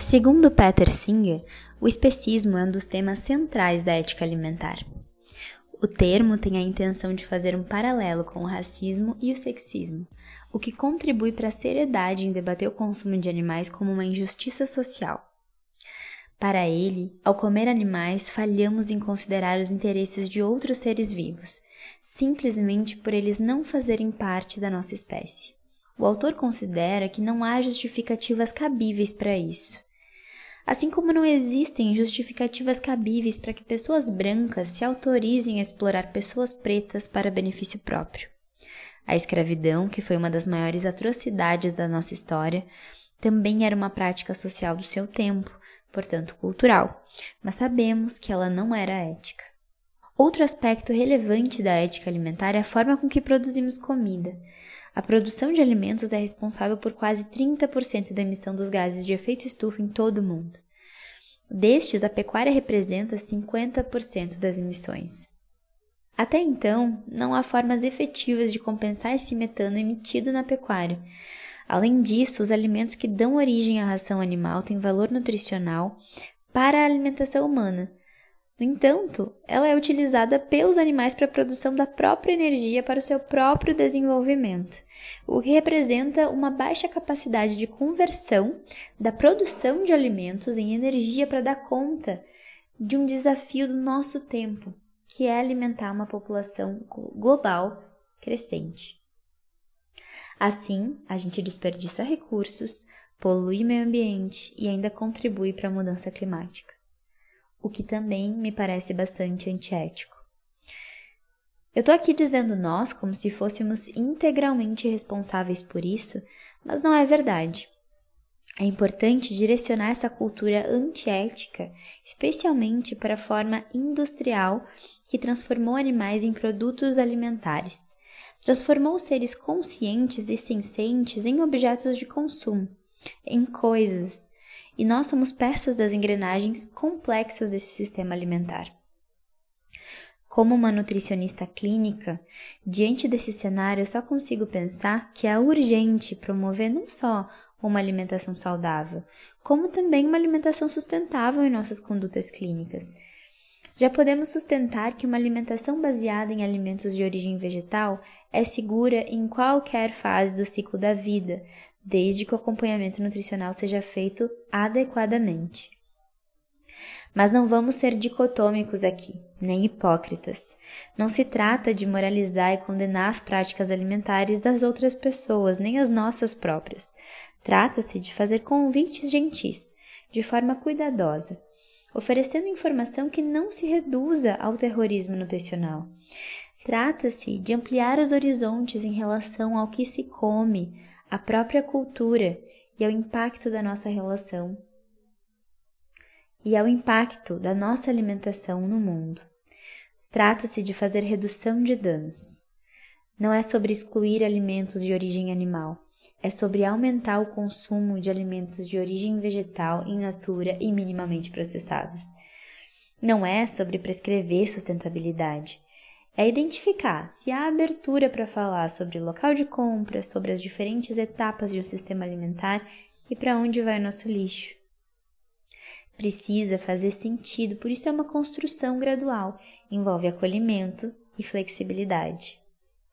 Segundo Peter Singer, o especismo é um dos temas centrais da ética alimentar. O termo tem a intenção de fazer um paralelo com o racismo e o sexismo, o que contribui para a seriedade em debater o consumo de animais como uma injustiça social. Para ele, ao comer animais, falhamos em considerar os interesses de outros seres vivos, simplesmente por eles não fazerem parte da nossa espécie. O autor considera que não há justificativas cabíveis para isso. Assim como não existem justificativas cabíveis para que pessoas brancas se autorizem a explorar pessoas pretas para benefício próprio. A escravidão, que foi uma das maiores atrocidades da nossa história, também era uma prática social do seu tempo, portanto cultural, mas sabemos que ela não era ética. Outro aspecto relevante da ética alimentar é a forma com que produzimos comida. A produção de alimentos é responsável por quase 30% da emissão dos gases de efeito estufa em todo o mundo. Destes, a pecuária representa 50% das emissões. Até então, não há formas efetivas de compensar esse metano emitido na pecuária. Além disso, os alimentos que dão origem à ração animal têm valor nutricional para a alimentação humana, no entanto, ela é utilizada pelos animais para a produção da própria energia para o seu próprio desenvolvimento, o que representa uma baixa capacidade de conversão da produção de alimentos em energia para dar conta de um desafio do nosso tempo, que é alimentar uma população global crescente. Assim, a gente desperdiça recursos, polui o meio ambiente e ainda contribui para a mudança climática o que também me parece bastante antiético. Eu tô aqui dizendo nós como se fôssemos integralmente responsáveis por isso, mas não é verdade. É importante direcionar essa cultura antiética, especialmente para a forma industrial que transformou animais em produtos alimentares. Transformou seres conscientes e sencientes em objetos de consumo, em coisas, e nós somos peças das engrenagens complexas desse sistema alimentar. Como uma nutricionista clínica, diante desse cenário eu só consigo pensar que é urgente promover não só uma alimentação saudável, como também uma alimentação sustentável em nossas condutas clínicas. Já podemos sustentar que uma alimentação baseada em alimentos de origem vegetal é segura em qualquer fase do ciclo da vida, desde que o acompanhamento nutricional seja feito adequadamente. Mas não vamos ser dicotômicos aqui, nem hipócritas. Não se trata de moralizar e condenar as práticas alimentares das outras pessoas, nem as nossas próprias. Trata-se de fazer convites gentis, de forma cuidadosa, oferecendo informação que não se reduza ao terrorismo nutricional. Trata-se de ampliar os horizontes em relação ao que se come, à própria cultura e ao impacto da nossa relação e ao impacto da nossa alimentação no mundo. Trata-se de fazer redução de danos. Não é sobre excluir alimentos de origem animal, é sobre aumentar o consumo de alimentos de origem vegetal in natura e minimamente processados. Não é sobre prescrever sustentabilidade, é identificar se há abertura para falar sobre local de compra, sobre as diferentes etapas de um sistema alimentar e para onde vai o nosso lixo. Precisa fazer sentido, por isso é uma construção gradual, envolve acolhimento e flexibilidade.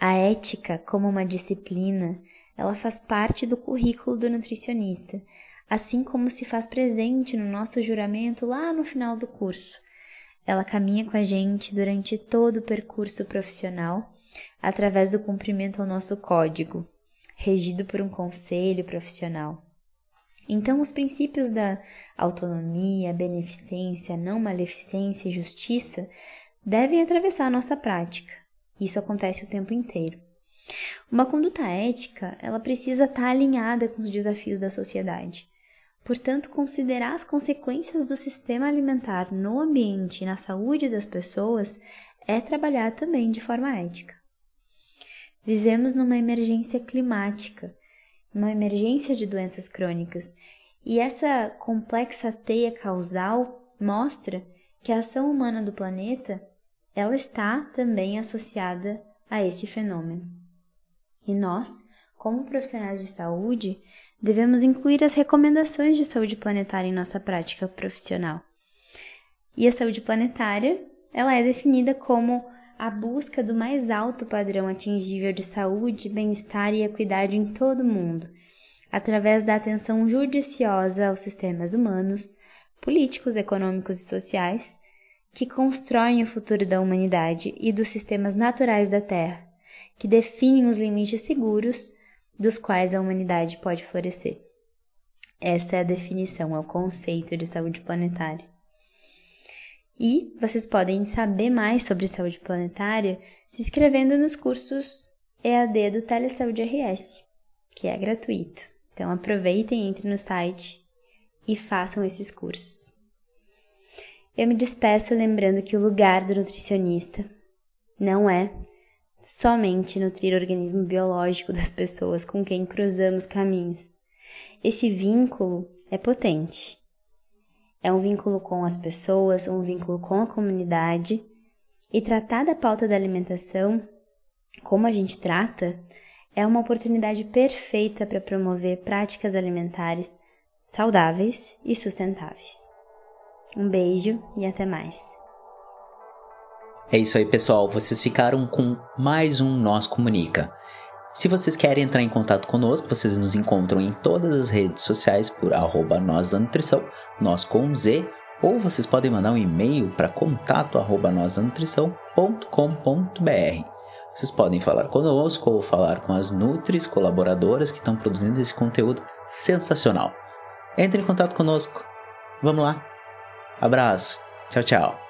A ética, como uma disciplina, ela faz parte do currículo do nutricionista, assim como se faz presente no nosso juramento lá no final do curso. Ela caminha com a gente durante todo o percurso profissional, através do cumprimento ao nosso código, regido por um conselho profissional. Então, os princípios da autonomia, beneficência, não maleficência e justiça devem atravessar a nossa prática. Isso acontece o tempo inteiro. Uma conduta ética, ela precisa estar alinhada com os desafios da sociedade. Portanto, considerar as consequências do sistema alimentar no ambiente e na saúde das pessoas é trabalhar também de forma ética. Vivemos numa emergência climática, uma emergência de doenças crônicas, e essa complexa teia causal mostra que a ação humana do planeta ela está também associada a esse fenômeno. E nós, como profissionais de saúde, devemos incluir as recomendações de saúde planetária em nossa prática profissional. E a saúde planetária, ela é definida como a busca do mais alto padrão atingível de saúde, bem-estar e equidade em todo o mundo, através da atenção judiciosa aos sistemas humanos, políticos, econômicos e sociais, que constroem o futuro da humanidade e dos sistemas naturais da Terra, que definem os limites seguros dos quais a humanidade pode florescer. Essa é a definição, é o conceito de saúde planetária. E vocês podem saber mais sobre saúde planetária se inscrevendo nos cursos EAD do Telesaúde RS, que é gratuito. Então aproveitem, entrem no site e façam esses cursos. Eu me despeço lembrando que o lugar do nutricionista não é somente nutrir o organismo biológico das pessoas com quem cruzamos caminhos. Esse vínculo é potente. É um vínculo com as pessoas, um vínculo com a comunidade. E tratar da pauta da alimentação, como a gente trata, é uma oportunidade perfeita para promover práticas alimentares saudáveis e sustentáveis. Um beijo e até mais. É isso aí, pessoal. Vocês ficaram com mais um Nós Comunica. Se vocês querem entrar em contato conosco, vocês nos encontram em todas as redes sociais por arroba nós da nutrição, nós com Z, ou vocês podem mandar um e-mail para contato arroba Vocês podem falar conosco ou falar com as Nutris colaboradoras que estão produzindo esse conteúdo sensacional. Entre em contato conosco. Vamos lá. Abraço. Tchau, tchau.